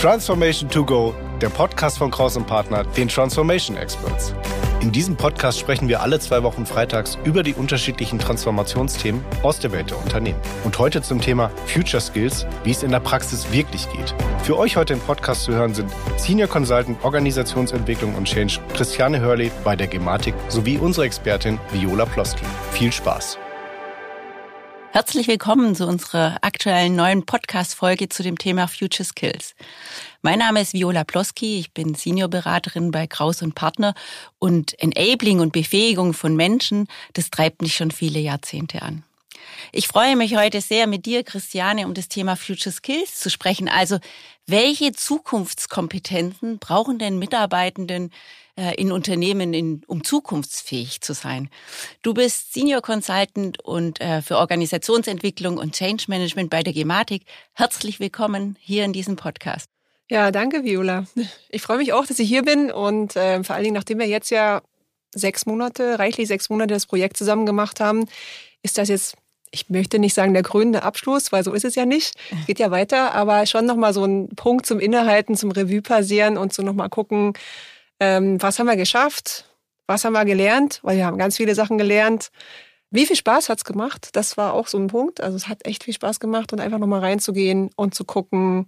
Transformation to Go, der Podcast von Kraus Partner, den Transformation Experts. In diesem Podcast sprechen wir alle zwei Wochen freitags über die unterschiedlichen Transformationsthemen aus der Welt der Unternehmen. Und heute zum Thema Future Skills, wie es in der Praxis wirklich geht. Für euch heute im Podcast zu hören sind Senior Consultant Organisationsentwicklung und Change Christiane Hörle bei der Gematik sowie unsere Expertin Viola Ploski. Viel Spaß! Herzlich willkommen zu unserer aktuellen neuen Podcast-Folge zu dem Thema Future Skills. Mein Name ist Viola Ploski, ich bin Seniorberaterin bei Kraus und Partner und Enabling und Befähigung von Menschen, das treibt mich schon viele Jahrzehnte an. Ich freue mich heute sehr mit dir, Christiane, um das Thema Future Skills zu sprechen. Also, welche Zukunftskompetenzen brauchen denn Mitarbeitenden in Unternehmen, in, um zukunftsfähig zu sein? Du bist Senior Consultant und äh, für Organisationsentwicklung und Change Management bei der Gematik. Herzlich willkommen hier in diesem Podcast. Ja, danke, Viola. Ich freue mich auch, dass ich hier bin und äh, vor allen Dingen, nachdem wir jetzt ja sechs Monate, reichlich sechs Monate das Projekt zusammen gemacht haben, ist das jetzt ich möchte nicht sagen der krönende Abschluss, weil so ist es ja nicht. Geht ja weiter, aber schon nochmal so ein Punkt zum Innehalten, zum Revue passieren und so nochmal gucken, ähm, was haben wir geschafft, was haben wir gelernt, weil wir haben ganz viele Sachen gelernt. Wie viel Spaß hat's gemacht? Das war auch so ein Punkt. Also es hat echt viel Spaß gemacht und einfach nochmal reinzugehen und zu gucken,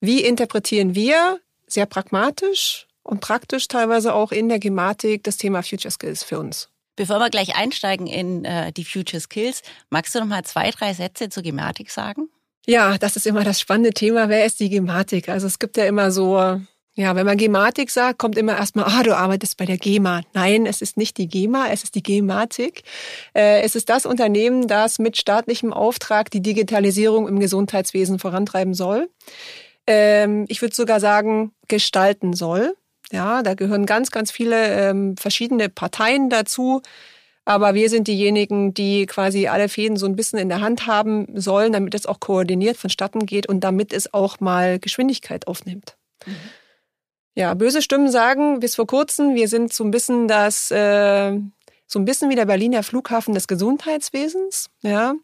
wie interpretieren wir sehr pragmatisch und praktisch teilweise auch in der Gematik das Thema Future Skills für uns. Bevor wir gleich einsteigen in äh, die Future Skills, magst du noch mal zwei, drei Sätze zur Gematik sagen? Ja, das ist immer das spannende Thema. Wer ist die Gematik? Also es gibt ja immer so, ja, wenn man Gematik sagt, kommt immer erstmal, ah, du arbeitest bei der GEMA. Nein, es ist nicht die GEMA, es ist die Gematik. Äh, es ist das Unternehmen, das mit staatlichem Auftrag die Digitalisierung im Gesundheitswesen vorantreiben soll. Ähm, ich würde sogar sagen, gestalten soll. Ja, da gehören ganz, ganz viele ähm, verschiedene Parteien dazu. Aber wir sind diejenigen, die quasi alle Fäden so ein bisschen in der Hand haben sollen, damit es auch koordiniert vonstatten geht und damit es auch mal Geschwindigkeit aufnimmt. Mhm. Ja, böse Stimmen sagen bis vor kurzem, wir sind so ein bisschen das äh, so ein bisschen wie der Berliner Flughafen des Gesundheitswesens. Ja,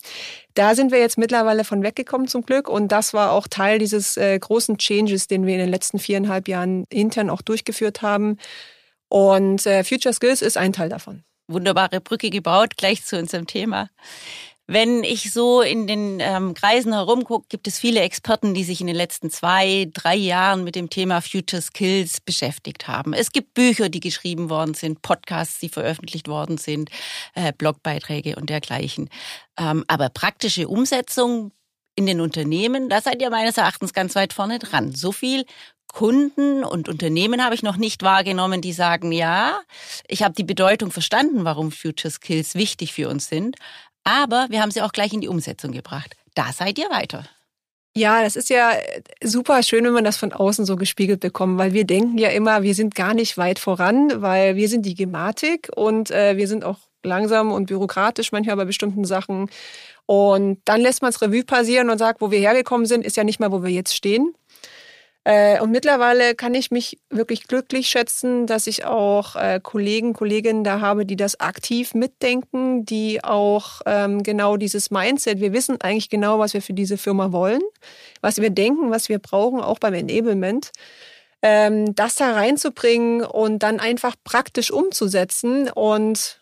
da sind wir jetzt mittlerweile von weggekommen zum Glück und das war auch Teil dieses äh, großen Changes, den wir in den letzten viereinhalb Jahren intern auch durchgeführt haben. Und äh, Future Skills ist ein Teil davon. Wunderbare Brücke gebaut, gleich zu unserem Thema. Wenn ich so in den ähm, Kreisen herumgucke, gibt es viele Experten, die sich in den letzten zwei, drei Jahren mit dem Thema Future Skills beschäftigt haben. Es gibt Bücher, die geschrieben worden sind, Podcasts, die veröffentlicht worden sind, äh, Blogbeiträge und dergleichen. Ähm, aber praktische Umsetzung in den Unternehmen, da seid ihr meines Erachtens ganz weit vorne dran. So viel Kunden und Unternehmen habe ich noch nicht wahrgenommen, die sagen, ja, ich habe die Bedeutung verstanden, warum Future Skills wichtig für uns sind, aber wir haben sie auch gleich in die Umsetzung gebracht. Da seid ihr weiter. Ja, das ist ja super schön, wenn man das von außen so gespiegelt bekommt, weil wir denken ja immer, wir sind gar nicht weit voran, weil wir sind die Gematik und äh, wir sind auch langsam und bürokratisch manchmal bei bestimmten Sachen. Und dann lässt man es Revue passieren und sagt, wo wir hergekommen sind, ist ja nicht mal, wo wir jetzt stehen. Äh, und mittlerweile kann ich mich wirklich glücklich schätzen, dass ich auch äh, Kollegen, Kolleginnen da habe, die das aktiv mitdenken, die auch ähm, genau dieses Mindset, wir wissen eigentlich genau, was wir für diese Firma wollen, was wir denken, was wir brauchen, auch beim Enablement, ähm, das da reinzubringen und dann einfach praktisch umzusetzen und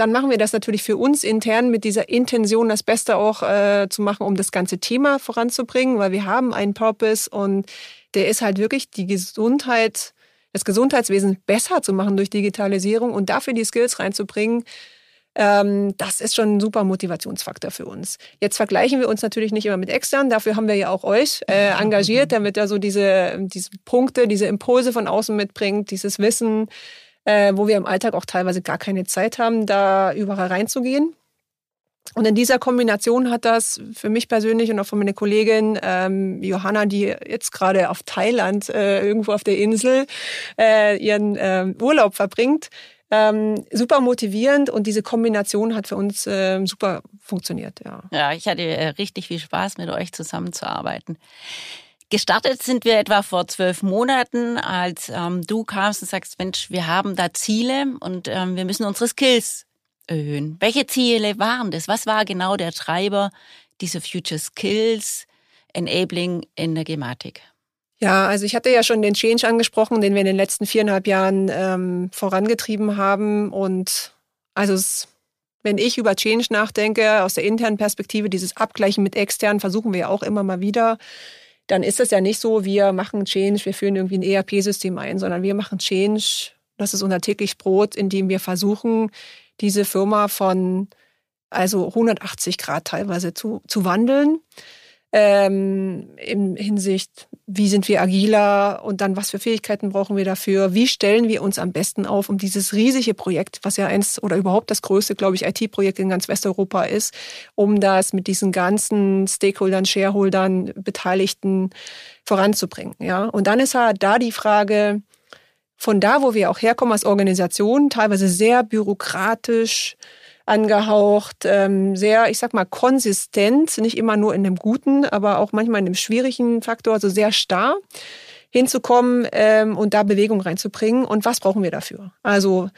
dann machen wir das natürlich für uns intern mit dieser Intention, das Beste auch äh, zu machen, um das ganze Thema voranzubringen, weil wir haben einen Purpose und der ist halt wirklich die Gesundheit, das Gesundheitswesen besser zu machen durch Digitalisierung und dafür die Skills reinzubringen. Ähm, das ist schon ein super Motivationsfaktor für uns. Jetzt vergleichen wir uns natürlich nicht immer mit extern, dafür haben wir ja auch euch äh, engagiert, damit er so diese, diese Punkte, diese Impulse von außen mitbringt, dieses Wissen, äh, wo wir im Alltag auch teilweise gar keine Zeit haben, da überall reinzugehen. Und in dieser Kombination hat das für mich persönlich und auch für meine Kollegin ähm, Johanna, die jetzt gerade auf Thailand äh, irgendwo auf der Insel äh, ihren äh, Urlaub verbringt, ähm, super motivierend und diese Kombination hat für uns äh, super funktioniert. Ja. ja, ich hatte äh, richtig viel Spaß, mit euch zusammenzuarbeiten. Gestartet sind wir etwa vor zwölf Monaten, als ähm, du kamst und sagst, Mensch, wir haben da Ziele und ähm, wir müssen unsere Skills erhöhen. Welche Ziele waren das? Was war genau der Treiber dieser Future Skills Enabling in der Gematik? Ja, also ich hatte ja schon den Change angesprochen, den wir in den letzten viereinhalb Jahren ähm, vorangetrieben haben. Und also es, wenn ich über Change nachdenke, aus der internen Perspektive, dieses Abgleichen mit externen, versuchen wir ja auch immer mal wieder, dann ist es ja nicht so, wir machen Change, wir führen irgendwie ein ERP-System ein, sondern wir machen Change, das ist unser täglich Brot, indem wir versuchen, diese Firma von also 180 Grad teilweise zu, zu wandeln ähm, in Hinsicht, wie sind wir agiler und dann was für Fähigkeiten brauchen wir dafür, wie stellen wir uns am besten auf, um dieses riesige Projekt, was ja eins oder überhaupt das größte, glaube ich, IT-Projekt in ganz Westeuropa ist, um das mit diesen ganzen Stakeholdern, Shareholdern, Beteiligten voranzubringen. Ja, und dann ist halt da die Frage, von da, wo wir auch herkommen als Organisation, teilweise sehr bürokratisch, angehaucht, ähm, sehr, ich sag mal, konsistent, nicht immer nur in dem Guten, aber auch manchmal in dem schwierigen Faktor, also sehr starr hinzukommen ähm, und da Bewegung reinzubringen. Und was brauchen wir dafür? Also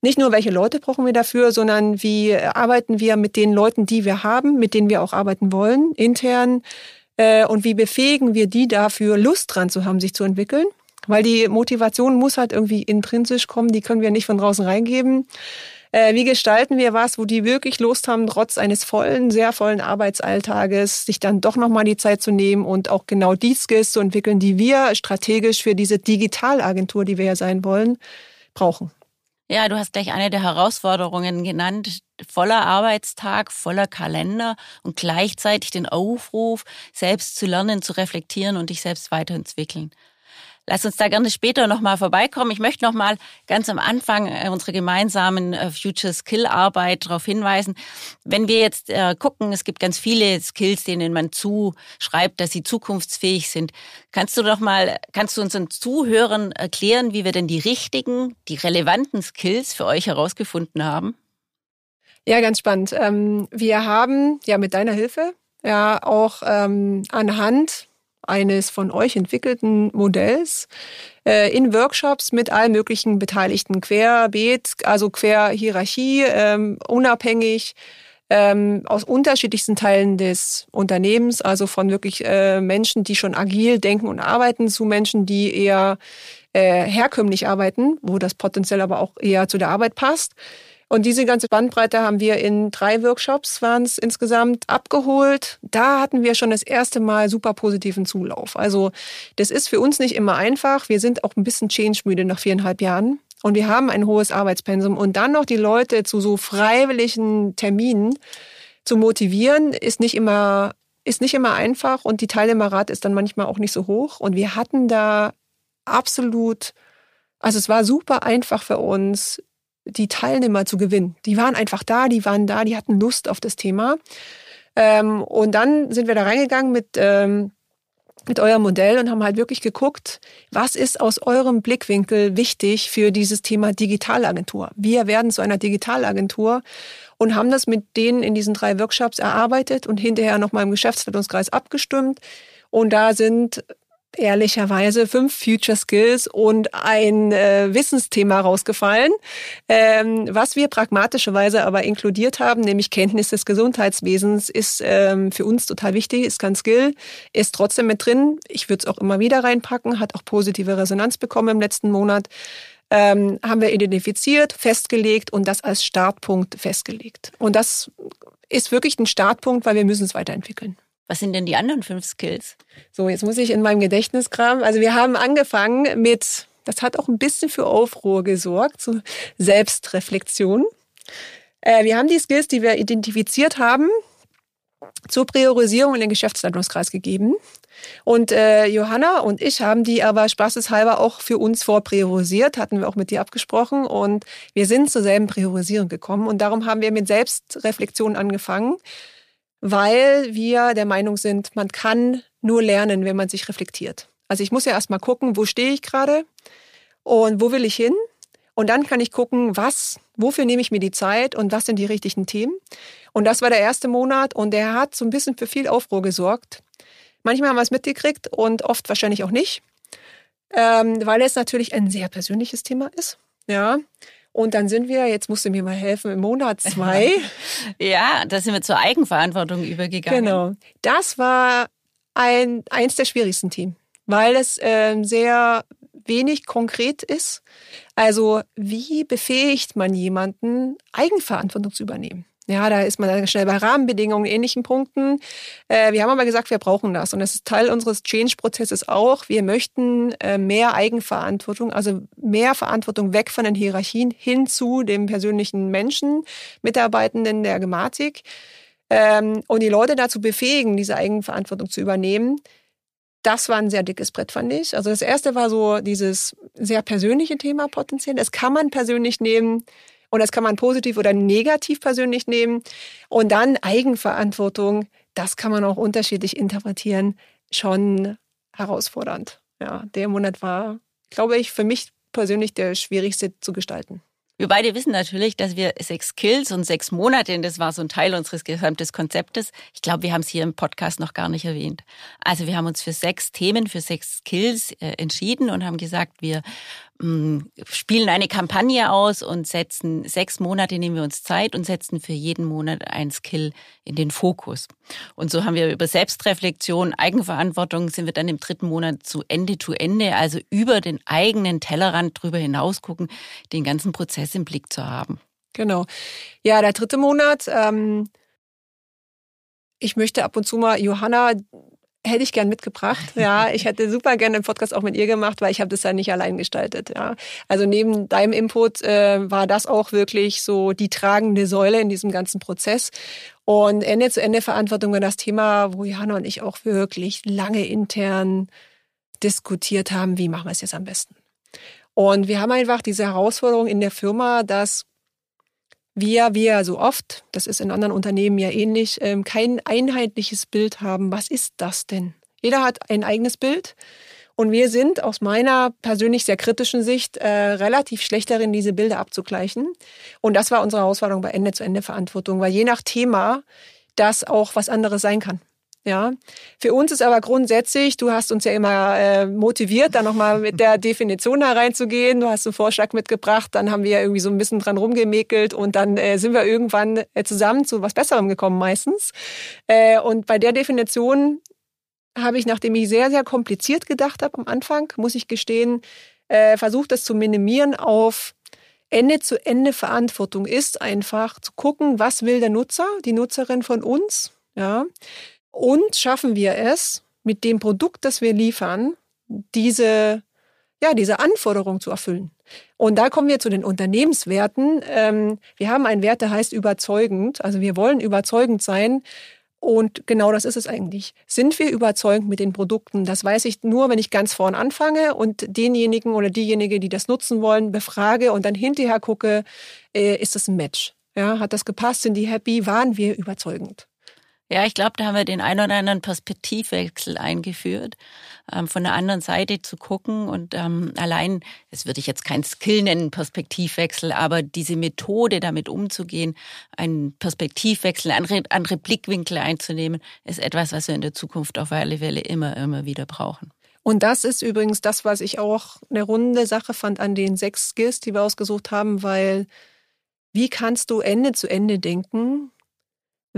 nicht nur, welche Leute brauchen wir dafür, sondern wie arbeiten wir mit den Leuten, die wir haben, mit denen wir auch arbeiten wollen, intern, äh, und wie befähigen wir die dafür, Lust dran zu haben, sich zu entwickeln. Weil die Motivation muss halt irgendwie intrinsisch kommen, die können wir nicht von draußen reingeben. Äh, wie gestalten wir was, wo die wirklich Lust haben, trotz eines vollen, sehr vollen Arbeitsalltages, sich dann doch nochmal die Zeit zu nehmen und auch genau die Skills zu entwickeln, die wir strategisch für diese Digitalagentur, die wir ja sein wollen, brauchen. Ja, du hast gleich eine der Herausforderungen genannt. Voller Arbeitstag, voller Kalender und gleichzeitig den Aufruf, selbst zu lernen, zu reflektieren und dich selbst weiterentwickeln. Lass uns da gerne später nochmal vorbeikommen. Ich möchte nochmal ganz am Anfang äh, unsere gemeinsamen äh, Future Skill Arbeit darauf hinweisen. Wenn wir jetzt äh, gucken, es gibt ganz viele Skills, denen man zuschreibt, dass sie zukunftsfähig sind. Kannst du doch mal, kannst du unseren Zuhörern erklären, wie wir denn die richtigen, die relevanten Skills für euch herausgefunden haben? Ja, ganz spannend. Ähm, wir haben ja mit deiner Hilfe ja auch ähm, anhand eines von euch entwickelten Modells äh, in Workshops mit allen möglichen Beteiligten querbeet, also quer Hierarchie, ähm, unabhängig ähm, aus unterschiedlichsten Teilen des Unternehmens, also von wirklich äh, Menschen, die schon agil denken und arbeiten, zu Menschen, die eher äh, herkömmlich arbeiten, wo das potenziell aber auch eher zu der Arbeit passt. Und diese ganze Bandbreite haben wir in drei Workshops, waren es insgesamt, abgeholt. Da hatten wir schon das erste Mal super positiven Zulauf. Also das ist für uns nicht immer einfach. Wir sind auch ein bisschen change-müde nach viereinhalb Jahren. Und wir haben ein hohes Arbeitspensum. Und dann noch die Leute zu so freiwilligen Terminen zu motivieren, ist nicht immer, ist nicht immer einfach. Und die Teilnehmerrate ist dann manchmal auch nicht so hoch. Und wir hatten da absolut, also es war super einfach für uns, die Teilnehmer zu gewinnen. Die waren einfach da, die waren da, die hatten Lust auf das Thema. Ähm, und dann sind wir da reingegangen mit, ähm, mit eurem Modell und haben halt wirklich geguckt, was ist aus eurem Blickwinkel wichtig für dieses Thema Digitalagentur. Wir werden zu einer Digitalagentur und haben das mit denen in diesen drei Workshops erarbeitet und hinterher nochmal im Geschäftsleitungskreis abgestimmt. Und da sind ehrlicherweise fünf Future Skills und ein äh, Wissensthema rausgefallen, ähm, was wir pragmatischerweise aber inkludiert haben, nämlich Kenntnis des Gesundheitswesens, ist ähm, für uns total wichtig, ist kein Skill, ist trotzdem mit drin. Ich würde es auch immer wieder reinpacken, hat auch positive Resonanz bekommen im letzten Monat. Ähm, haben wir identifiziert, festgelegt und das als Startpunkt festgelegt. Und das ist wirklich ein Startpunkt, weil wir müssen es weiterentwickeln. Was sind denn die anderen fünf Skills? So, jetzt muss ich in meinem Gedächtnis kramen. Also wir haben angefangen mit, das hat auch ein bisschen für Aufruhr gesorgt, so Selbstreflexion. Äh, wir haben die Skills, die wir identifiziert haben, zur Priorisierung in den Geschäftsleitungskreis gegeben. Und äh, Johanna und ich haben die aber spaßeshalber auch für uns vorpriorisiert, hatten wir auch mit dir abgesprochen. Und wir sind zur selben Priorisierung gekommen. Und darum haben wir mit Selbstreflexion angefangen weil wir der Meinung sind, man kann nur lernen, wenn man sich reflektiert. Also ich muss ja erstmal gucken, wo stehe ich gerade und wo will ich hin? Und dann kann ich gucken, was, wofür nehme ich mir die Zeit und was sind die richtigen Themen. Und das war der erste Monat und der hat so ein bisschen für viel Aufruhr gesorgt. Manchmal haben wir es mitgekriegt und oft wahrscheinlich auch nicht, ähm, weil es natürlich ein sehr persönliches Thema ist. Ja, und dann sind wir, jetzt musst du mir mal helfen, im Monat zwei. ja, da sind wir zur Eigenverantwortung übergegangen. Genau. Das war ein, eins der schwierigsten Themen. weil es äh, sehr wenig konkret ist. Also wie befähigt man jemanden, Eigenverantwortung zu übernehmen? Ja, da ist man dann schnell bei Rahmenbedingungen, ähnlichen Punkten. Äh, wir haben aber gesagt, wir brauchen das. Und das ist Teil unseres Change-Prozesses auch. Wir möchten äh, mehr Eigenverantwortung, also mehr Verantwortung weg von den Hierarchien hin zu dem persönlichen Menschen, Mitarbeitenden der Gematik. Ähm, und die Leute dazu befähigen, diese Eigenverantwortung zu übernehmen. Das war ein sehr dickes Brett, fand ich. Also das erste war so dieses sehr persönliche Thema potenziell. Das kann man persönlich nehmen und das kann man positiv oder negativ persönlich nehmen. Und dann Eigenverantwortung, das kann man auch unterschiedlich interpretieren, schon herausfordernd. Ja, der Monat war, glaube ich, für mich persönlich der schwierigste zu gestalten. Wir beide wissen natürlich, dass wir sechs Kills und sechs Monate, das war so ein Teil unseres gesamten Konzeptes. Ich glaube, wir haben es hier im Podcast noch gar nicht erwähnt. Also wir haben uns für sechs Themen, für sechs Kills äh, entschieden und haben gesagt, wir spielen eine Kampagne aus und setzen sechs Monate nehmen wir uns Zeit und setzen für jeden Monat ein Skill in den Fokus. Und so haben wir über Selbstreflexion, Eigenverantwortung sind wir dann im dritten Monat zu Ende zu Ende, also über den eigenen Tellerrand drüber hinaus gucken, den ganzen Prozess im Blick zu haben. Genau. Ja, der dritte Monat. Ähm ich möchte ab und zu mal Johanna hätte ich gern mitgebracht. Ja, ich hätte super gerne den Podcast auch mit ihr gemacht, weil ich habe das ja nicht allein gestaltet. Ja, also neben deinem Input äh, war das auch wirklich so die tragende Säule in diesem ganzen Prozess. Und Ende zu Ende Verantwortung war das Thema, wo Johanna und ich auch wirklich lange intern diskutiert haben, wie machen wir es jetzt am besten. Und wir haben einfach diese Herausforderung in der Firma, dass wir, ja so oft, das ist in anderen Unternehmen ja ähnlich, ähm, kein einheitliches Bild haben. Was ist das denn? Jeder hat ein eigenes Bild. Und wir sind aus meiner persönlich sehr kritischen Sicht äh, relativ schlecht darin, diese Bilder abzugleichen. Und das war unsere Herausforderung bei Ende-zu-Ende-Verantwortung, weil je nach Thema das auch was anderes sein kann. Ja, für uns ist aber grundsätzlich, du hast uns ja immer äh, motiviert, da nochmal mit der Definition da reinzugehen. Du hast einen Vorschlag mitgebracht, dann haben wir ja irgendwie so ein bisschen dran rumgemäkelt und dann äh, sind wir irgendwann äh, zusammen zu was Besserem gekommen meistens. Äh, und bei der Definition habe ich, nachdem ich sehr, sehr kompliziert gedacht habe am Anfang, muss ich gestehen, äh, versucht das zu minimieren auf Ende zu Ende Verantwortung ist einfach zu gucken, was will der Nutzer, die Nutzerin von uns, ja und schaffen wir es, mit dem Produkt, das wir liefern, diese, ja, diese Anforderung zu erfüllen. Und da kommen wir zu den Unternehmenswerten. Ähm, wir haben einen Wert, der heißt überzeugend. Also wir wollen überzeugend sein. Und genau das ist es eigentlich. Sind wir überzeugend mit den Produkten? Das weiß ich nur, wenn ich ganz vorn anfange und denjenigen oder diejenige, die das nutzen wollen, befrage und dann hinterher gucke, äh, ist das ein Match? Ja, hat das gepasst? Sind die happy? Waren wir überzeugend? Ja, ich glaube, da haben wir den ein oder anderen Perspektivwechsel eingeführt, ähm, von der anderen Seite zu gucken und ähm, allein, das würde ich jetzt kein Skill nennen, Perspektivwechsel, aber diese Methode, damit umzugehen, einen Perspektivwechsel, andere, andere Blickwinkel einzunehmen, ist etwas, was wir in der Zukunft auf alle Fälle immer, immer wieder brauchen. Und das ist übrigens das, was ich auch eine runde Sache fand an den sechs Skills, die wir ausgesucht haben, weil wie kannst du Ende zu Ende denken,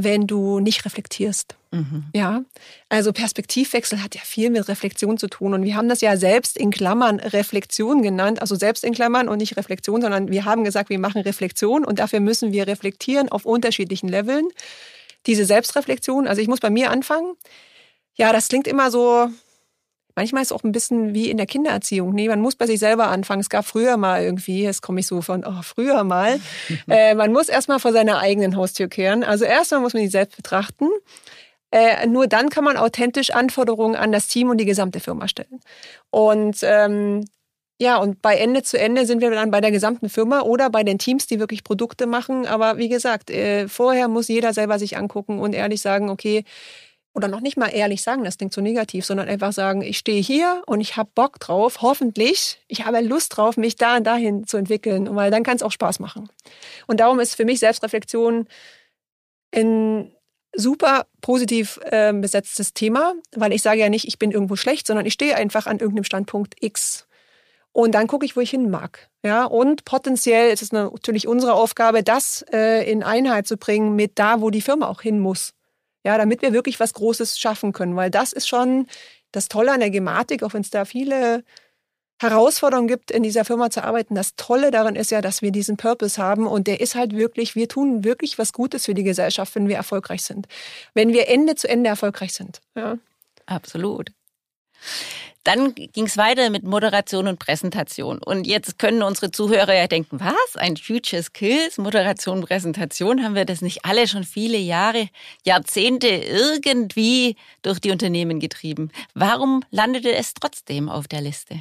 wenn du nicht reflektierst. Mhm. Ja, also Perspektivwechsel hat ja viel mit Reflexion zu tun. Und wir haben das ja selbst in Klammern Reflexion genannt, also selbst in Klammern und nicht Reflexion, sondern wir haben gesagt, wir machen Reflexion und dafür müssen wir reflektieren auf unterschiedlichen Leveln. Diese Selbstreflexion, also ich muss bei mir anfangen. Ja, das klingt immer so, manchmal ist es auch ein bisschen wie in der Kindererziehung. Nee, man muss bei sich selber anfangen. Es gab früher mal irgendwie, jetzt komme ich so von, oh, früher mal. äh, man muss erstmal vor seiner eigenen Haustür kehren. Also erstmal muss man sich selbst betrachten. Äh, nur dann kann man authentisch Anforderungen an das Team und die gesamte Firma stellen. Und ähm, ja, und bei Ende zu Ende sind wir dann bei der gesamten Firma oder bei den Teams, die wirklich Produkte machen. Aber wie gesagt, äh, vorher muss jeder selber sich angucken und ehrlich sagen, okay, oder noch nicht mal ehrlich sagen, das klingt so negativ, sondern einfach sagen, ich stehe hier und ich habe Bock drauf, hoffentlich, ich habe Lust drauf, mich da und dahin zu entwickeln, weil dann kann es auch Spaß machen. Und darum ist für mich Selbstreflexion ein super positiv äh, besetztes Thema, weil ich sage ja nicht, ich bin irgendwo schlecht, sondern ich stehe einfach an irgendeinem Standpunkt X. Und dann gucke ich, wo ich hin mag. Ja, und potenziell ist es natürlich unsere Aufgabe, das äh, in Einheit zu bringen mit da, wo die Firma auch hin muss. Ja, damit wir wirklich was Großes schaffen können, weil das ist schon das Tolle an der Gematik, auch wenn es da viele Herausforderungen gibt, in dieser Firma zu arbeiten. Das Tolle daran ist ja, dass wir diesen Purpose haben und der ist halt wirklich, wir tun wirklich was Gutes für die Gesellschaft, wenn wir erfolgreich sind. Wenn wir Ende zu Ende erfolgreich sind. Ja. Absolut. Dann ging es weiter mit Moderation und Präsentation. Und jetzt können unsere Zuhörer ja denken, was? Ein Future Skills, Moderation, Präsentation? Haben wir das nicht alle schon viele Jahre, Jahrzehnte irgendwie durch die Unternehmen getrieben? Warum landete es trotzdem auf der Liste?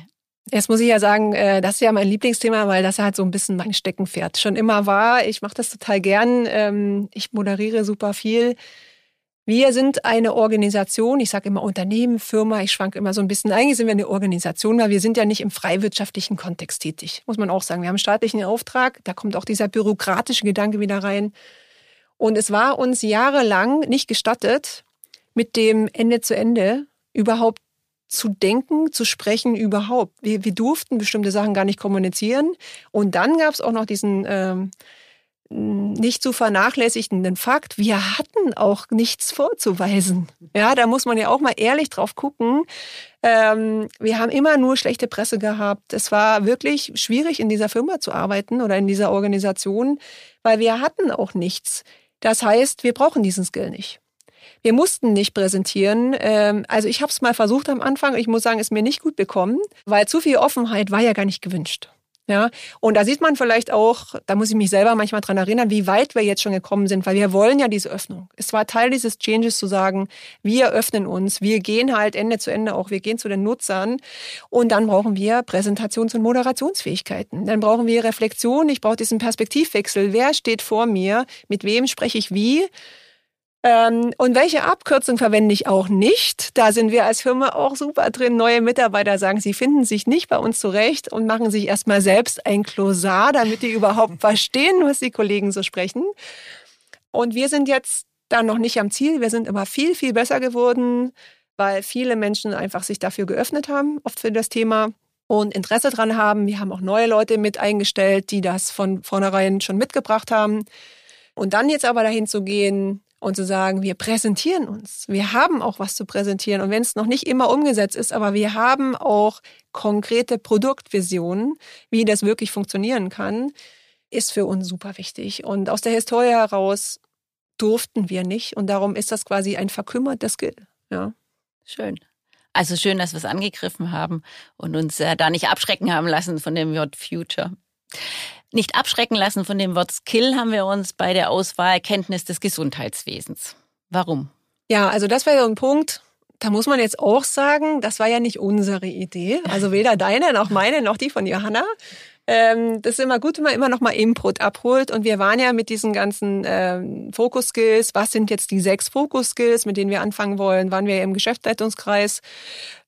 Jetzt muss ich ja sagen, äh, das ist ja mein Lieblingsthema, weil das halt so ein bisschen mein Steckenpferd schon immer war. Ich mache das total gern. Ähm, ich moderiere super viel. Wir sind eine Organisation, ich sage immer Unternehmen, Firma, ich schwanke immer so ein bisschen. Eigentlich sind wir eine Organisation, weil wir sind ja nicht im freiwirtschaftlichen Kontext tätig, muss man auch sagen. Wir haben einen staatlichen Auftrag, da kommt auch dieser bürokratische Gedanke wieder rein. Und es war uns jahrelang nicht gestattet, mit dem Ende zu Ende überhaupt zu denken, zu sprechen überhaupt. Wir, wir durften bestimmte Sachen gar nicht kommunizieren. Und dann gab es auch noch diesen ähm, nicht zu vernachlässigenden Fakt, wir hatten auch nichts vorzuweisen. Ja, da muss man ja auch mal ehrlich drauf gucken. Ähm, wir haben immer nur schlechte Presse gehabt. Es war wirklich schwierig, in dieser Firma zu arbeiten oder in dieser Organisation, weil wir hatten auch nichts. Das heißt, wir brauchen diesen Skill nicht. Wir mussten nicht präsentieren. Ähm, also ich habe es mal versucht am Anfang. Ich muss sagen, es mir nicht gut bekommen, weil zu viel Offenheit war ja gar nicht gewünscht. Ja, und da sieht man vielleicht auch, da muss ich mich selber manchmal dran erinnern, wie weit wir jetzt schon gekommen sind, weil wir wollen ja diese Öffnung. Es war Teil dieses Changes zu sagen, wir öffnen uns, wir gehen halt Ende zu Ende auch, wir gehen zu den Nutzern und dann brauchen wir Präsentations- und Moderationsfähigkeiten. Dann brauchen wir Reflexion, ich brauche diesen Perspektivwechsel. Wer steht vor mir? Mit wem spreche ich wie? Ähm, und welche Abkürzung verwende ich auch nicht? Da sind wir als Firma auch super drin. Neue Mitarbeiter sagen, sie finden sich nicht bei uns zurecht und machen sich erstmal selbst ein Klosar, damit die überhaupt verstehen, was die Kollegen so sprechen. Und wir sind jetzt da noch nicht am Ziel. Wir sind immer viel, viel besser geworden, weil viele Menschen einfach sich dafür geöffnet haben, oft für das Thema und Interesse dran haben. Wir haben auch neue Leute mit eingestellt, die das von vornherein schon mitgebracht haben. Und dann jetzt aber dahin zu gehen, und zu sagen, wir präsentieren uns. Wir haben auch was zu präsentieren. Und wenn es noch nicht immer umgesetzt ist, aber wir haben auch konkrete Produktvisionen, wie das wirklich funktionieren kann, ist für uns super wichtig. Und aus der Historie heraus durften wir nicht. Und darum ist das quasi ein verkümmertes Skill. Ja. Schön. Also schön, dass wir es angegriffen haben und uns äh, da nicht abschrecken haben lassen von dem Wort Future. Nicht abschrecken lassen von dem Wort Skill haben wir uns bei der Auswahl Kenntnis des Gesundheitswesens. Warum? Ja, also das wäre so ein Punkt, da muss man jetzt auch sagen, das war ja nicht unsere Idee. Also weder deine noch meine noch die von Johanna. Ähm, das ist immer gut, wenn man immer noch mal Input abholt. Und wir waren ja mit diesen ganzen ähm, Fokus-Skills, was sind jetzt die sechs Fokus-Skills, mit denen wir anfangen wollen, waren wir im Geschäftsleitungskreis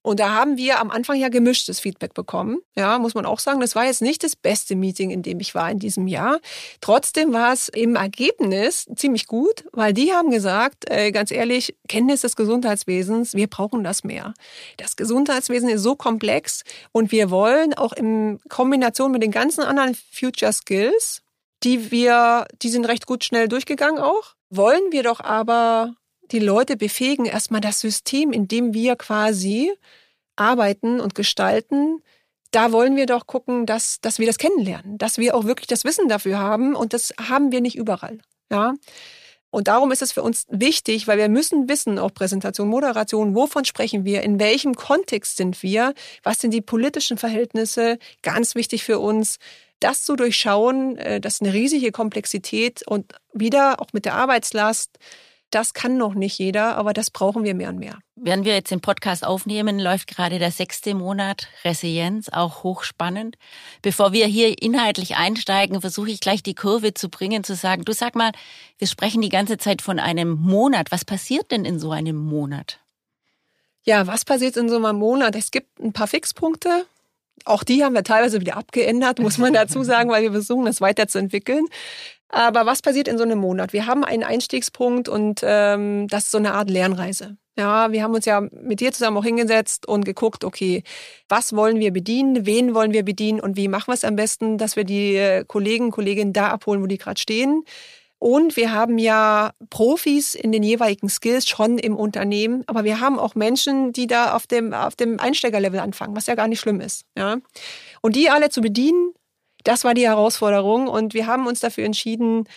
und da haben wir am Anfang ja gemischtes Feedback bekommen. Ja, muss man auch sagen, das war jetzt nicht das beste Meeting, in dem ich war in diesem Jahr. Trotzdem war es im Ergebnis ziemlich gut, weil die haben gesagt, äh, ganz ehrlich, Kenntnis des Gesundheitswesens, wir brauchen das mehr. Das Gesundheitswesen ist so komplex und wir wollen auch in Kombination mit den ganzen anderen Future Skills, die wir, die sind recht gut schnell durchgegangen auch, wollen wir doch aber die Leute befähigen, erstmal das System, in dem wir quasi arbeiten und gestalten, da wollen wir doch gucken, dass, dass wir das kennenlernen, dass wir auch wirklich das Wissen dafür haben und das haben wir nicht überall. Ja. Und darum ist es für uns wichtig, weil wir müssen wissen, auch Präsentation, Moderation, wovon sprechen wir, in welchem Kontext sind wir, was sind die politischen Verhältnisse, ganz wichtig für uns, das zu durchschauen, äh, das ist eine riesige Komplexität und wieder auch mit der Arbeitslast, das kann noch nicht jeder, aber das brauchen wir mehr und mehr. Während wir jetzt den Podcast aufnehmen, läuft gerade der sechste Monat Resilienz, auch hochspannend. Bevor wir hier inhaltlich einsteigen, versuche ich gleich die Kurve zu bringen, zu sagen, du sag mal, wir sprechen die ganze Zeit von einem Monat. Was passiert denn in so einem Monat? Ja, was passiert in so einem Monat? Es gibt ein paar Fixpunkte. Auch die haben wir teilweise wieder abgeändert, muss man dazu sagen, weil wir versuchen, das weiterzuentwickeln. Aber was passiert in so einem Monat? Wir haben einen Einstiegspunkt und ähm, das ist so eine Art Lernreise. Ja, wir haben uns ja mit dir zusammen auch hingesetzt und geguckt, okay, was wollen wir bedienen, wen wollen wir bedienen und wie machen wir es am besten, dass wir die äh, Kollegen, Kolleginnen da abholen, wo die gerade stehen Und wir haben ja Profis in den jeweiligen Skills schon im Unternehmen, aber wir haben auch Menschen, die da auf dem, auf dem Einsteigerlevel anfangen, was ja gar nicht schlimm ist. Ja? Und die alle zu bedienen, das war die Herausforderung. Und wir haben uns dafür entschieden,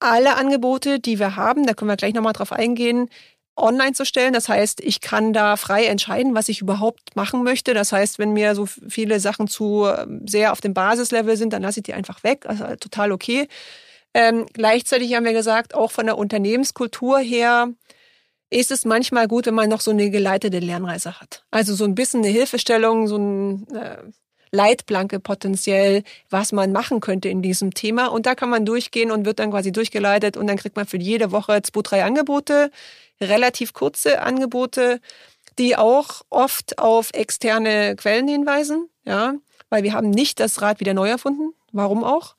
alle Angebote, die wir haben, da können wir gleich nochmal drauf eingehen, online zu stellen. Das heißt, ich kann da frei entscheiden, was ich überhaupt machen möchte. Das heißt, wenn mir so viele Sachen zu ähm, sehr auf dem Basislevel sind, dann lasse ich die einfach weg. Also total okay. Ähm, gleichzeitig haben wir gesagt, auch von der Unternehmenskultur her ist es manchmal gut, wenn man noch so eine geleitete Lernreise hat. Also so ein bisschen eine Hilfestellung, so ein äh, Leitplanke potenziell, was man machen könnte in diesem Thema. Und da kann man durchgehen und wird dann quasi durchgeleitet und dann kriegt man für jede Woche zwei, drei Angebote, relativ kurze Angebote, die auch oft auf externe Quellen hinweisen, ja, weil wir haben nicht das Rad wieder neu erfunden. Warum auch?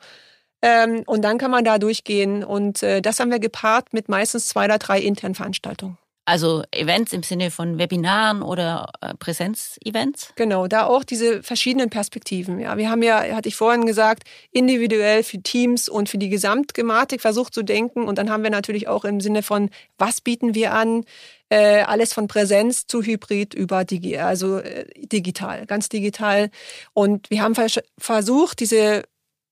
Ähm, und dann kann man da durchgehen. Und äh, das haben wir gepaart mit meistens zwei oder drei internen Veranstaltungen. Also Events im Sinne von Webinaren oder äh, Präsenzevents? Genau, da auch diese verschiedenen Perspektiven. Ja, wir haben ja, hatte ich vorhin gesagt, individuell für Teams und für die Gesamtgematik versucht zu denken. Und dann haben wir natürlich auch im Sinne von, was bieten wir an? Äh, alles von Präsenz zu Hybrid über Digi also äh, digital, ganz digital. Und wir haben vers versucht, diese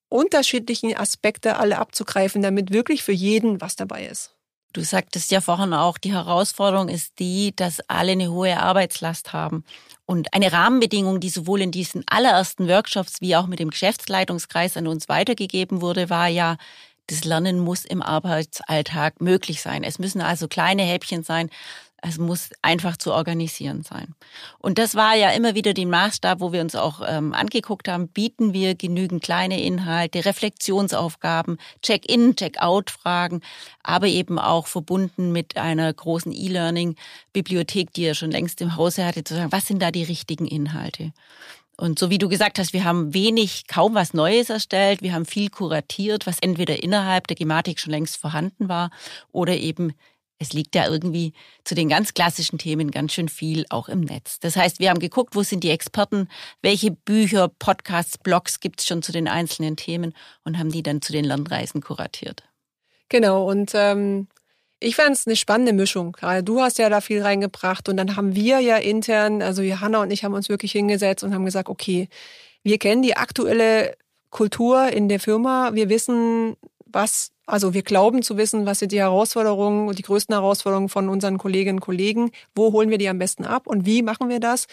unterschiedlichen Aspekte alle abzugreifen, damit wirklich für jeden was dabei ist. Du sagtest ja vorhin auch, die Herausforderung ist die, dass alle eine hohe Arbeitslast haben. Und eine Rahmenbedingung, die sowohl in diesen allerersten Workshops wie auch mit dem Geschäftsleitungskreis an uns weitergegeben wurde, war ja, das Lernen muss im Arbeitsalltag möglich sein. Es müssen also kleine Häppchen sein, es muss einfach zu organisieren sein. Und das war ja immer wieder den Maßstab, wo wir uns auch ähm, angeguckt haben, bieten wir genügend kleine Inhalte, Reflexionsaufgaben, Check-in, Check-out-Fragen, aber eben auch verbunden mit einer großen E-Learning-Bibliothek, die er schon längst im Hause hatte, zu sagen, was sind da die richtigen Inhalte? Und so wie du gesagt hast, wir haben wenig, kaum was Neues erstellt. Wir haben viel kuratiert, was entweder innerhalb der Gematik schon längst vorhanden war oder eben es liegt ja irgendwie zu den ganz klassischen Themen ganz schön viel auch im Netz. Das heißt, wir haben geguckt, wo sind die Experten, welche Bücher, Podcasts, Blogs gibt es schon zu den einzelnen Themen und haben die dann zu den Lernreisen kuratiert. Genau, und ähm, ich fand es eine spannende Mischung. Du hast ja da viel reingebracht und dann haben wir ja intern, also Johanna und ich haben uns wirklich hingesetzt und haben gesagt, okay, wir kennen die aktuelle Kultur in der Firma, wir wissen, was also wir glauben zu wissen, was sind die Herausforderungen und die größten Herausforderungen von unseren Kolleginnen und Kollegen. Wo holen wir die am besten ab und wie machen wir das?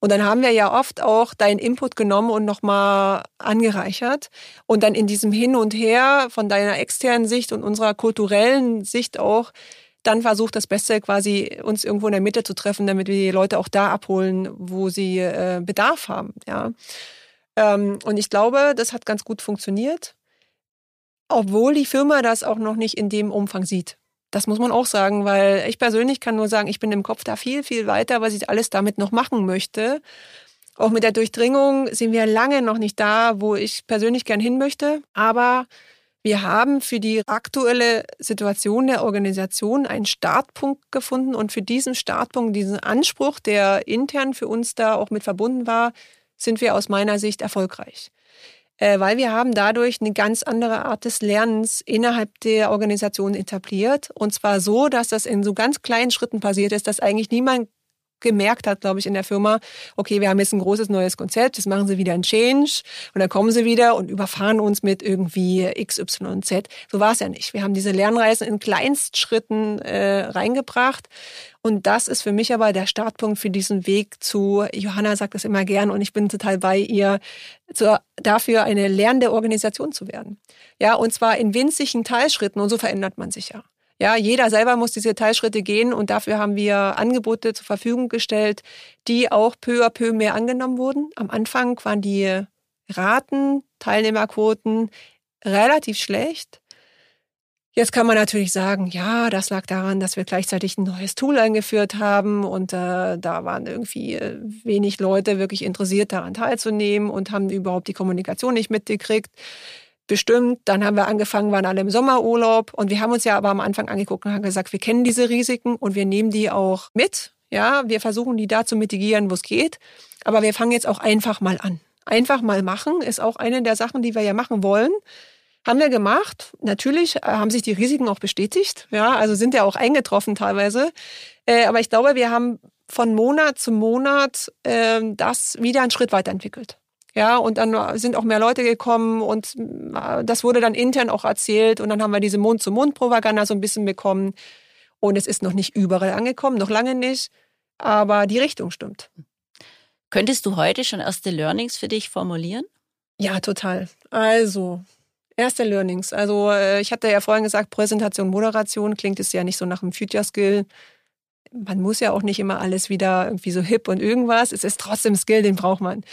Und dann haben wir ja oft auch deinen Input genommen und nochmal angereichert. Und dann in diesem Hin und Her von deiner externen Sicht und unserer kulturellen Sicht auch dann versucht, das Beste quasi uns irgendwo in der Mitte zu treffen, damit wir die Leute auch da abholen, wo sie äh, Bedarf haben. Ja. Ähm, und ich glaube, das hat ganz gut funktioniert obwohl die Firma das auch noch nicht in dem Umfang sieht. Das muss man auch sagen, weil ich persönlich kann nur sagen, ich bin im Kopf da viel, viel weiter, was ich alles damit noch machen möchte. Auch mit der Durchdringung sind wir lange noch nicht da, wo ich persönlich gern hin möchte. Aber wir haben für die aktuelle Situation der Organisation einen Startpunkt gefunden und für diesen Startpunkt, diesen Anspruch, der intern für uns da auch mit verbunden war, sind wir aus meiner Sicht erfolgreich. Äh, weil wir haben dadurch eine ganz andere Art des Lernens innerhalb der Organisation etabliert. Und zwar so, dass das in so ganz kleinen Schritten passiert ist, dass eigentlich niemand gemerkt hat, glaube ich, in der Firma, okay, wir haben jetzt ein großes neues Konzept, jetzt machen sie wieder ein Change und dann kommen sie wieder und überfahren uns mit irgendwie X, Y und Z. So war es ja nicht. Wir haben diese Lernreisen in Kleinstschritten äh, reingebracht und das ist für mich aber der Startpunkt für diesen Weg zu, Johanna sagt das immer gern und ich bin total bei ihr, zu, dafür eine lernende Organisation zu werden. Ja, und zwar in winzigen Teilschritten und so verändert man sich ja. Ja, jeder selber muss diese Teilschritte gehen und dafür haben wir Angebote zur Verfügung gestellt, die auch peu à peu mehr angenommen wurden. Am Anfang waren die Raten, Teilnehmerquoten relativ schlecht. Jetzt kann man natürlich sagen, ja, das lag daran, dass wir gleichzeitig ein neues Tool eingeführt haben und äh, da waren irgendwie äh, wenig Leute wirklich interessiert daran teilzunehmen und haben überhaupt die Kommunikation nicht mitgekriegt bestimmt. Dann haben wir angefangen, waren alle im Sommerurlaub und wir haben uns ja aber am Anfang angeguckt und haben gesagt, wir kennen diese Risiken und wir nehmen die auch mit. Ja, wir versuchen die da zu mitigieren, wo es geht. Aber wir fangen jetzt auch einfach mal an. Einfach mal machen ist auch eine der Sachen, die wir ja machen wollen. Haben wir gemacht. Natürlich äh, haben sich die Risiken auch bestätigt. Ja, also sind ja auch eingetroffen teilweise. Äh, aber ich glaube, wir haben von Monat zu Monat äh, das wieder einen Schritt weiterentwickelt. Ja, und dann sind auch mehr Leute gekommen und äh, das wurde dann intern auch erzählt und dann haben wir diese Mund-zu-Mund-Propaganda so ein bisschen bekommen und es ist noch nicht überall angekommen, noch lange nicht, aber die Richtung stimmt. Könntest du heute schon erste Learnings für dich formulieren? Ja, total. Also, erste Learnings. Also, äh, ich hatte ja vorhin gesagt, Präsentation, Moderation klingt es ja nicht so nach einem Future Skill man muss ja auch nicht immer alles wieder irgendwie so hip und irgendwas. Es ist trotzdem Skill, den braucht man.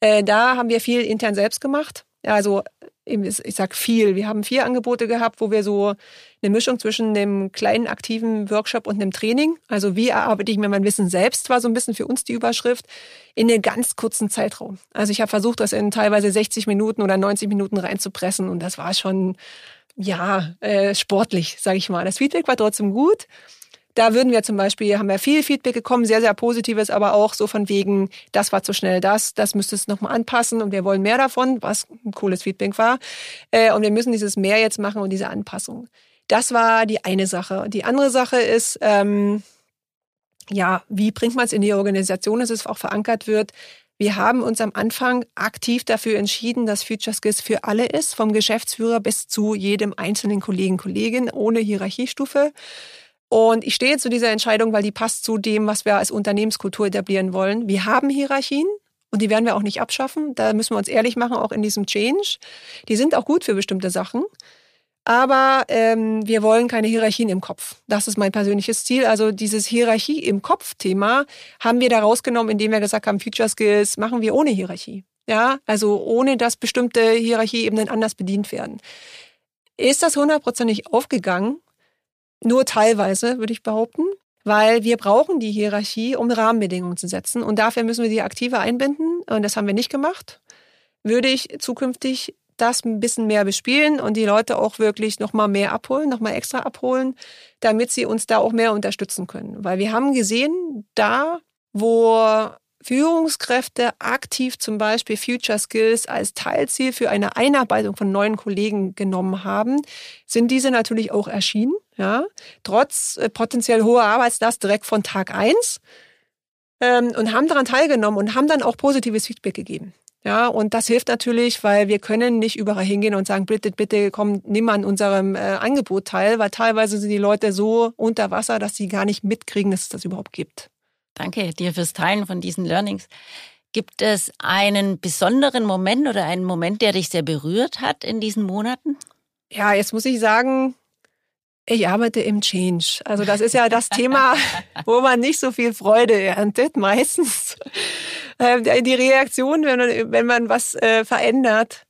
Äh, da haben wir viel intern selbst gemacht. Also ich sag viel. Wir haben vier Angebote gehabt, wo wir so eine Mischung zwischen einem kleinen aktiven Workshop und einem Training, also wie erarbeite ich mir mein Wissen selbst, war so ein bisschen für uns die Überschrift, in einen ganz kurzen Zeitraum. Also ich habe versucht, das in teilweise 60 Minuten oder 90 Minuten reinzupressen und das war schon ja äh, sportlich, sage ich mal. Das Feedback war trotzdem gut. Da würden wir zum Beispiel, haben wir viel Feedback bekommen, sehr, sehr positives, aber auch so von wegen, das war zu schnell das, das müsstest du nochmal anpassen und wir wollen mehr davon, was ein cooles Feedback war. Äh, und wir müssen dieses mehr jetzt machen und diese Anpassung. Das war die eine Sache. Die andere Sache ist, ähm, ja, wie bringt man es in die Organisation, dass es auch verankert wird? Wir haben uns am Anfang aktiv dafür entschieden, dass Future Skills für alle ist, vom Geschäftsführer bis zu jedem einzelnen Kollegen, Kollegin, ohne Hierarchiestufe. Und ich stehe zu dieser Entscheidung, weil die passt zu dem, was wir als Unternehmenskultur etablieren wollen. Wir haben Hierarchien und die werden wir auch nicht abschaffen. Da müssen wir uns ehrlich machen, auch in diesem Change. Die sind auch gut für bestimmte Sachen. Aber ähm, wir wollen keine Hierarchien im Kopf. Das ist mein persönliches Ziel. Also dieses Hierarchie im Kopf-Thema haben wir da rausgenommen, indem wir gesagt haben, Future Skills machen wir ohne Hierarchie. Ja, also ohne dass bestimmte Hierarchieebenen anders bedient werden. Ist das hundertprozentig aufgegangen? Nur teilweise, würde ich behaupten, weil wir brauchen die Hierarchie, um Rahmenbedingungen zu setzen. Und dafür müssen wir die aktiver einbinden. Und das haben wir nicht gemacht. Würde ich zukünftig das ein bisschen mehr bespielen und die Leute auch wirklich nochmal mehr abholen, nochmal extra abholen, damit sie uns da auch mehr unterstützen können. Weil wir haben gesehen, da, wo Führungskräfte aktiv zum Beispiel Future Skills als Teilziel für eine Einarbeitung von neuen Kollegen genommen haben, sind diese natürlich auch erschienen, ja, trotz äh, potenziell hoher Arbeitslast direkt von Tag eins ähm, und haben daran teilgenommen und haben dann auch positives Feedback gegeben. Ja, und das hilft natürlich, weil wir können nicht überall hingehen und sagen, bitte, bitte, komm, nimm an unserem äh, Angebot teil, weil teilweise sind die Leute so unter Wasser, dass sie gar nicht mitkriegen, dass es das überhaupt gibt. Danke dir fürs Teilen von diesen Learnings. Gibt es einen besonderen Moment oder einen Moment, der dich sehr berührt hat in diesen Monaten? Ja, jetzt muss ich sagen, ich arbeite im Change. Also das ist ja das Thema, wo man nicht so viel Freude erntet meistens. Ähm, die Reaktionen, wenn man, wenn man was äh, verändert,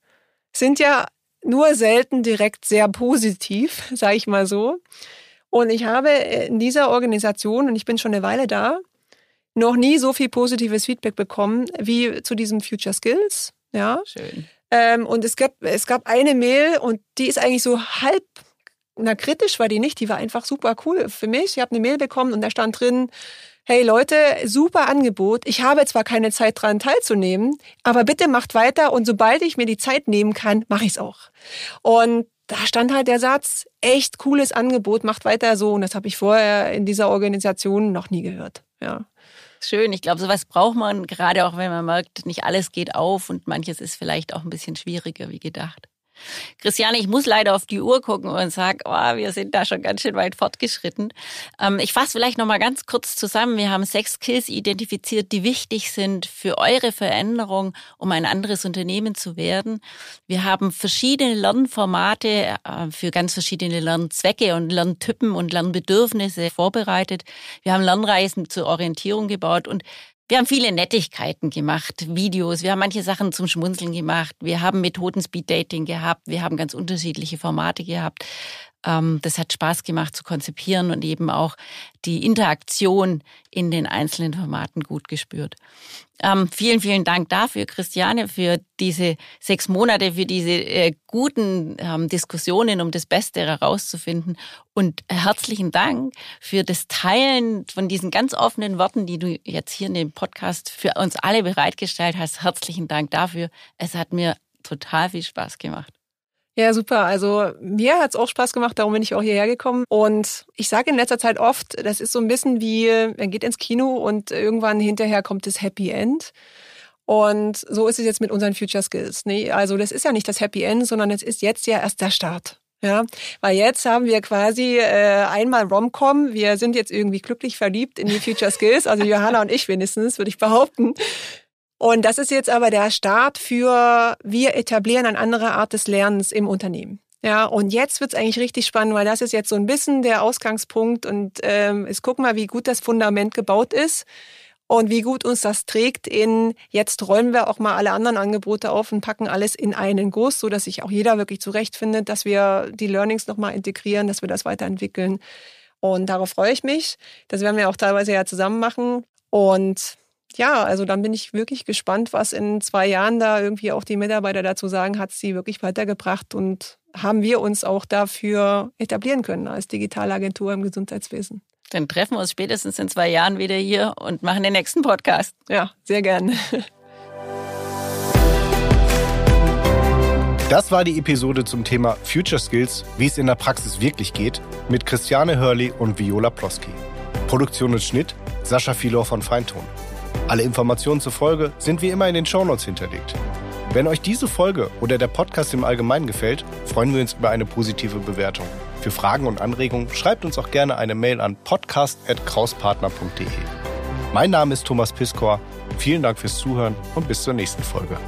sind ja nur selten direkt sehr positiv, sage ich mal so. Und ich habe in dieser Organisation, und ich bin schon eine Weile da, noch nie so viel positives Feedback bekommen wie zu diesem Future Skills. Ja. Schön. Ähm, und es gab, es gab eine Mail und die ist eigentlich so halb, na kritisch war die nicht, die war einfach super cool für mich. Ich habe eine Mail bekommen und da stand drin, hey Leute, super Angebot. Ich habe zwar keine Zeit dran teilzunehmen, aber bitte macht weiter und sobald ich mir die Zeit nehmen kann, mache ich es auch. Und da stand halt der Satz, echt cooles Angebot, macht weiter so. Und das habe ich vorher in dieser Organisation noch nie gehört. Ja schön. Ich glaube, sowas braucht man, gerade auch wenn man merkt, nicht alles geht auf und manches ist vielleicht auch ein bisschen schwieriger wie gedacht. Christiane, ich muss leider auf die Uhr gucken und sage, oh, wir sind da schon ganz schön weit fortgeschritten. Ähm, ich fasse vielleicht noch mal ganz kurz zusammen. Wir haben sechs Skills identifiziert, die wichtig sind für eure Veränderung, um ein anderes Unternehmen zu werden. Wir haben verschiedene Lernformate äh, für ganz verschiedene Lernzwecke und Lerntypen und Lernbedürfnisse vorbereitet. Wir haben Lernreisen zur Orientierung gebaut und wir haben viele Nettigkeiten gemacht, Videos, wir haben manche Sachen zum Schmunzeln gemacht, wir haben Methoden Speed Dating gehabt, wir haben ganz unterschiedliche Formate gehabt. Ähm, das hat Spaß gemacht zu konzipieren und eben auch die Interaktion in den einzelnen Formaten gut gespürt. Ähm, vielen, vielen Dank dafür, Christiane, für diese sechs Monate, für diese äh, guten ähm, Diskussionen, um das Beste herauszufinden. Und herzlichen Dank für das Teilen von diesen ganz offenen Worten, die du jetzt hier in dem Podcast für uns alle bereitgestellt hast. Herzlichen Dank dafür. Es hat mir total viel Spaß gemacht. Ja, super. Also mir hat's auch Spaß gemacht, darum bin ich auch hierher gekommen. Und ich sage in letzter Zeit oft, das ist so ein bisschen wie, man geht ins Kino und irgendwann hinterher kommt das Happy End. Und so ist es jetzt mit unseren Future Skills. Nee, also das ist ja nicht das Happy End, sondern es ist jetzt ja erst der Start. Ja, weil jetzt haben wir quasi äh, einmal Romcom. Wir sind jetzt irgendwie glücklich verliebt in die Future Skills, also Johanna und ich wenigstens, würde ich behaupten. Und das ist jetzt aber der Start für, wir etablieren eine andere Art des Lernens im Unternehmen. Ja, und jetzt wird's eigentlich richtig spannend, weil das ist jetzt so ein bisschen der Ausgangspunkt und ähm, es guck mal, wie gut das Fundament gebaut ist und wie gut uns das trägt in, jetzt räumen wir auch mal alle anderen Angebote auf und packen alles in einen Guss, so dass sich auch jeder wirklich zurechtfindet, dass wir die Learnings nochmal integrieren, dass wir das weiterentwickeln. Und darauf freue ich mich. Das werden wir auch teilweise ja zusammen machen. Und ja, also dann bin ich wirklich gespannt, was in zwei Jahren da irgendwie auch die Mitarbeiter dazu sagen, hat sie wirklich weitergebracht und haben wir uns auch dafür etablieren können als Digitalagentur im Gesundheitswesen. Dann treffen wir uns spätestens in zwei Jahren wieder hier und machen den nächsten Podcast. Ja, sehr gerne. Das war die Episode zum Thema Future Skills, wie es in der Praxis wirklich geht, mit Christiane Hörli und Viola Ploski. Produktion und Schnitt Sascha Filor von Feinton. Alle Informationen zur Folge sind wie immer in den Shownotes hinterlegt. Wenn euch diese Folge oder der Podcast im Allgemeinen gefällt, freuen wir uns über eine positive Bewertung. Für Fragen und Anregungen schreibt uns auch gerne eine Mail an podcast.krauspartner.de. Mein Name ist Thomas Piskor. Vielen Dank fürs Zuhören und bis zur nächsten Folge.